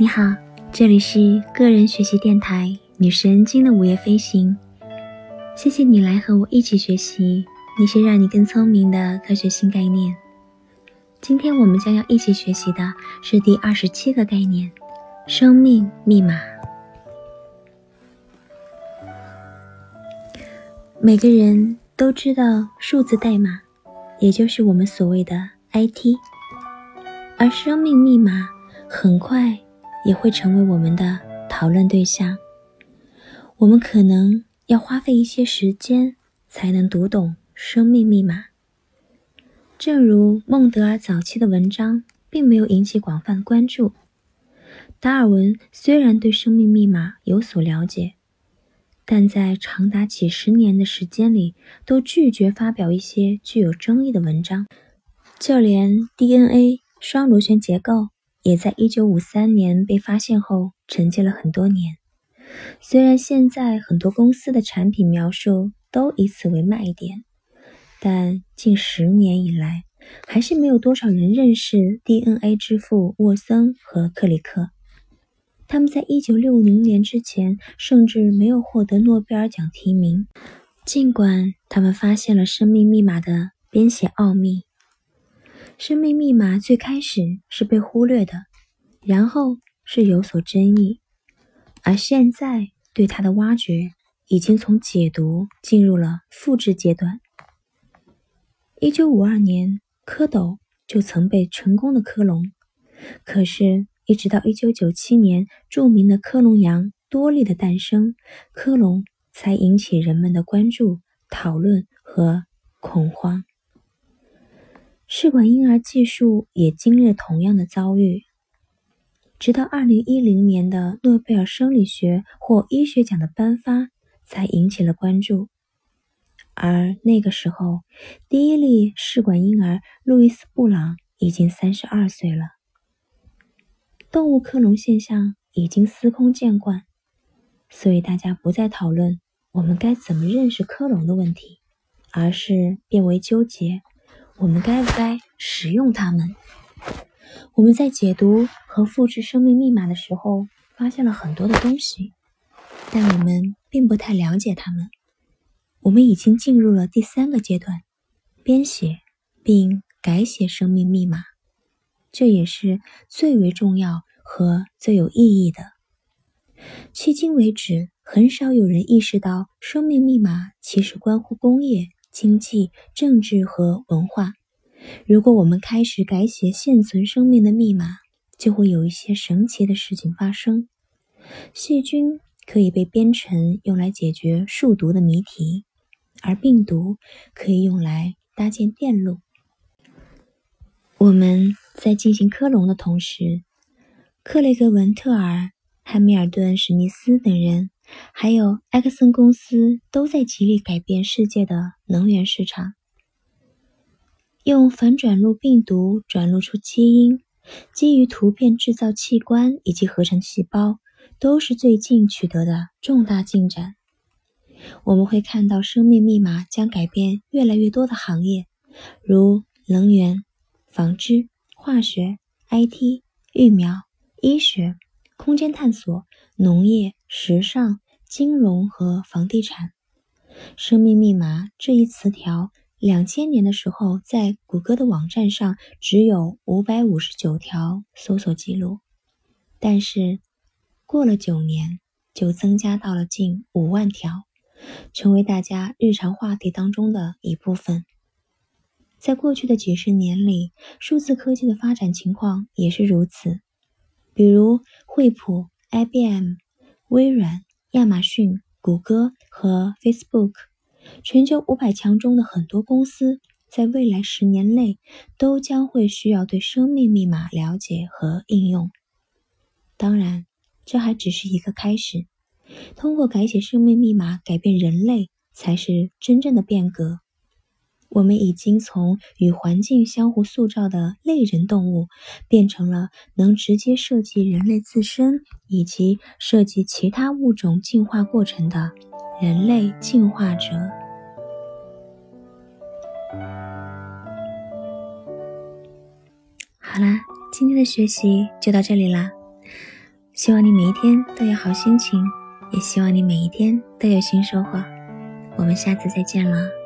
你好，这里是个人学习电台女神经的午夜飞行。谢谢你来和我一起学习那些让你更聪明的科学新概念。今天我们将要一起学习的是第二十七个概念——生命密码。每个人都知道数字代码，也就是我们所谓的 IT，而生命密码很快。也会成为我们的讨论对象。我们可能要花费一些时间才能读懂生命密码。正如孟德尔早期的文章并没有引起广泛关注，达尔文虽然对生命密码有所了解，但在长达几十年的时间里都拒绝发表一些具有争议的文章，就连 DNA 双螺旋结构。也在一九五三年被发现后沉寂了很多年。虽然现在很多公司的产品描述都以此为卖点，但近十年以来，还是没有多少人认识 DNA 之父沃森和克里克。他们在一九六零年之前甚至没有获得诺贝尔奖提名，尽管他们发现了生命密码的编写奥秘。生命密码最开始是被忽略的，然后是有所争议，而现在对它的挖掘已经从解读进入了复制阶段。一九五二年，蝌蚪就曾被成功的克隆，可是，一直到一九九七年著名的克隆羊多利的诞生，克隆才引起人们的关注、讨论和恐慌。试管婴儿技术也经历了同样的遭遇，直到二零一零年的诺贝尔生理学或医学奖的颁发才引起了关注。而那个时候，第一例试管婴儿路易斯·布朗已经三十二岁了。动物克隆现象已经司空见惯，所以大家不再讨论我们该怎么认识克隆的问题，而是变为纠结。我们该不该使用它们？我们在解读和复制生命密码的时候，发现了很多的东西，但我们并不太了解它们。我们已经进入了第三个阶段：编写并改写生命密码。这也是最为重要和最有意义的。迄今为止，很少有人意识到生命密码其实关乎工业。经济、政治和文化。如果我们开始改写现存生命的密码，就会有一些神奇的事情发生。细菌可以被编程用来解决数独的谜题，而病毒可以用来搭建电路。我们在进行克隆的同时，克雷格·文特尔、汉密尔顿·史密斯等人。还有埃克森公司都在极力改变世界的能源市场，用反转录病毒转录出基因，基于突变制造器官以及合成细胞，都是最近取得的重大进展。我们会看到生命密码将改变越来越多的行业，如能源、纺织、化学、IT、疫苗、医学。空间探索、农业、时尚、金融和房地产。生命密码这一词条，两千年的时候在谷歌的网站上只有五百五十九条搜索记录，但是过了九年就增加到了近五万条，成为大家日常话题当中的一部分。在过去的几十年里，数字科技的发展情况也是如此。比如惠普、IBM、微软、亚马逊、谷歌和 Facebook，全球五百强中的很多公司，在未来十年内都将会需要对生命密码了解和应用。当然，这还只是一个开始。通过改写生命密码改变人类，才是真正的变革。我们已经从与环境相互塑造的类人动物，变成了能直接涉及人类自身以及涉及其他物种进化过程的人类进化者。好啦，今天的学习就到这里啦。希望你每一天都有好心情，也希望你每一天都有新收获。我们下次再见了。